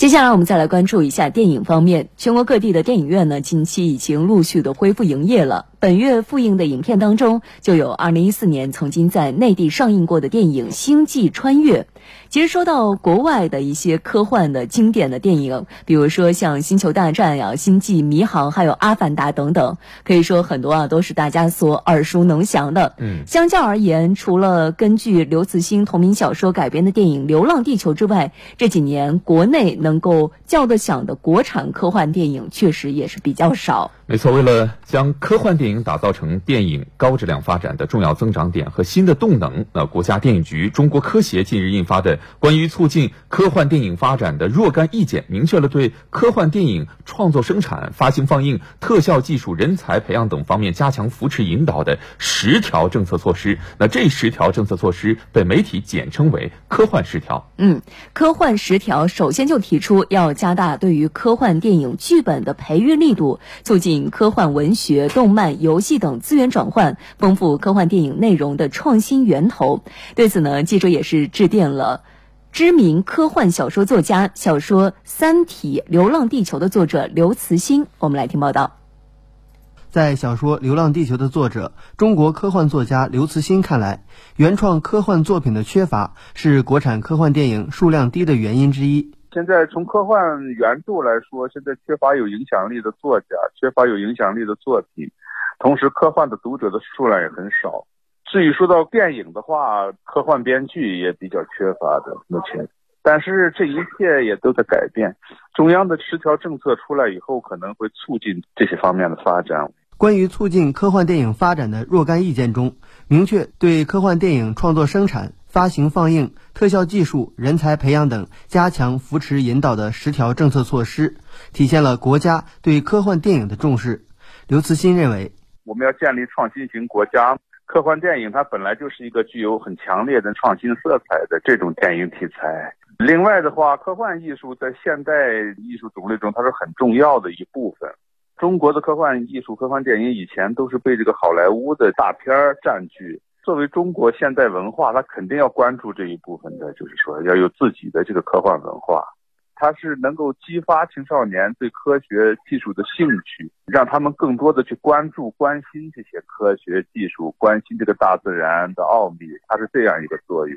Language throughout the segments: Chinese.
接下来我们再来关注一下电影方面。全国各地的电影院呢，近期已经陆续的恢复营业了。本月复映的影片当中，就有2014年曾经在内地上映过的电影《星际穿越》。其实说到国外的一些科幻的经典的电影，比如说像《星球大战》呀、《星际迷航》还有《阿凡达》等等，可以说很多啊都是大家所耳熟能详的。嗯，相较而言，除了根据刘慈欣同名小说改编的电影《流浪地球》之外，这几年国内能能够叫得响的国产科幻电影确实也是比较少。没错，为了将科幻电影打造成电影高质量发展的重要增长点和新的动能，那国家电影局、中国科协近日印发的《关于促进科幻电影发展的若干意见》，明确了对科幻电影创作、生产、发行、放映、特效技术、人才培养等方面加强扶持引导的十条政策措施。那这十条政策措施被媒体简称为“科幻十条”。嗯，科幻十条首先就提出要加大对于科幻电影剧本的培育力度，促进科幻文学、动漫、游戏等资源转换，丰富科幻电影内容的创新源头。对此呢，记者也是致电了知名科幻小说作家、小说《三体》《流浪地球》的作者刘慈欣。我们来听报道。在小说《流浪地球》的作者、中国科幻作家刘慈欣看来，原创科幻作品的缺乏是国产科幻电影数量低的原因之一。现在从科幻原著来说，现在缺乏有影响力的作家，缺乏有影响力的作品，同时科幻的读者的数量也很少。至于说到电影的话，科幻编剧也比较缺乏的目前，但是这一切也都在改变。中央的十条政策出来以后，可能会促进这些方面的发展。关于促进科幻电影发展的若干意见中，明确对科幻电影创作、生产、发行、放映、特效技术、人才培养等加强扶持引导的十条政策措施，体现了国家对科幻电影的重视。刘慈欣认为，我们要建立创新型国家。科幻电影它本来就是一个具有很强烈的创新色彩的这种电影题材。另外的话，科幻艺术在现代艺术种类中，它是很重要的一部分。中国的科幻艺术、科幻电影以前都是被这个好莱坞的大片占据。作为中国现代文化，它肯定要关注这一部分的，就是说要有自己的这个科幻文化。它是能够激发青少年对科学技术的兴趣，让他们更多的去关注、关心这些科学技术，关心这个大自然的奥秘。它是这样一个作用。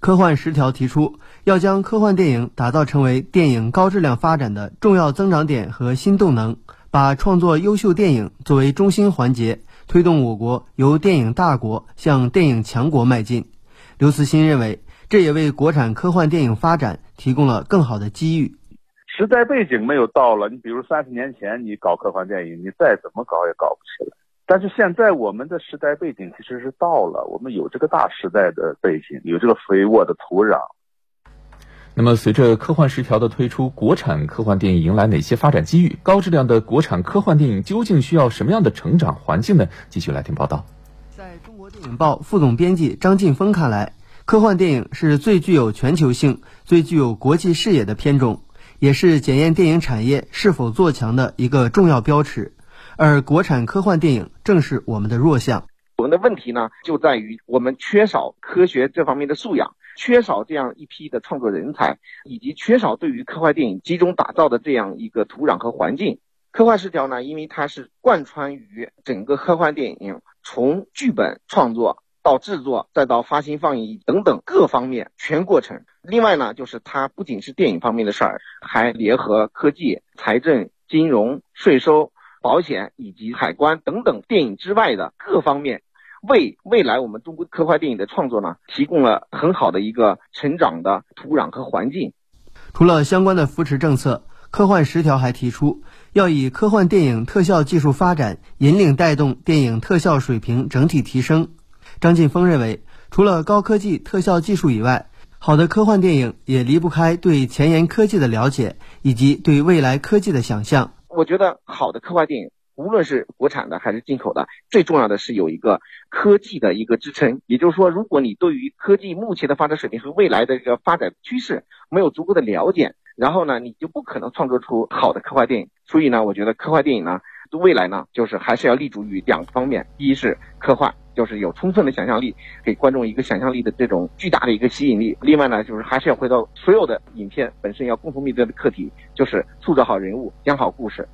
科幻十条提出，要将科幻电影打造成为电影高质量发展的重要增长点和新动能。把创作优秀电影作为中心环节，推动我国由电影大国向电影强国迈进。刘慈欣认为，这也为国产科幻电影发展提供了更好的机遇。时代背景没有到了，你比如三十年前你搞科幻电影，你再怎么搞也搞不起来。但是现在我们的时代背景其实是到了，我们有这个大时代的背景，有这个肥沃的土壤。那么，随着科幻十条的推出，国产科幻电影迎来哪些发展机遇？高质量的国产科幻电影究竟需要什么样的成长环境呢？继续来听报道。在中国电影报副总编辑张晋峰看来，科幻电影是最具有全球性、最具有国际视野的片种，也是检验电影产业是否做强的一个重要标尺。而国产科幻电影正是我们的弱项。我们的问题呢，就在于我们缺少科学这方面的素养。缺少这样一批的创作人才，以及缺少对于科幻电影集中打造的这样一个土壤和环境。科幻十条呢，因为它是贯穿于整个科幻电影从剧本创作到制作，再到发行放映等等各方面全过程。另外呢，就是它不仅是电影方面的事儿，还联合科技、财政、金融、税收、保险以及海关等等电影之外的各方面。为未来我们中国科幻电影的创作呢，提供了很好的一个成长的土壤和环境。除了相关的扶持政策，科幻十条还提出要以科幻电影特效技术发展引领带动电影特效水平整体提升。张劲峰认为，除了高科技特效技术以外，好的科幻电影也离不开对前沿科技的了解以及对未来科技的想象。我觉得好的科幻电影。无论是国产的还是进口的，最重要的是有一个科技的一个支撑。也就是说，如果你对于科技目前的发展水平和未来的这个发展趋势没有足够的了解，然后呢，你就不可能创作出好的科幻电影。所以呢，我觉得科幻电影呢，未来呢，就是还是要立足于两方面，一是科幻。就是有充分的想象力，给观众一个想象力的这种巨大的一个吸引力。另外呢，就是还是要回到所有的影片本身要共同面对的课题，就是塑造好人物，讲好故事。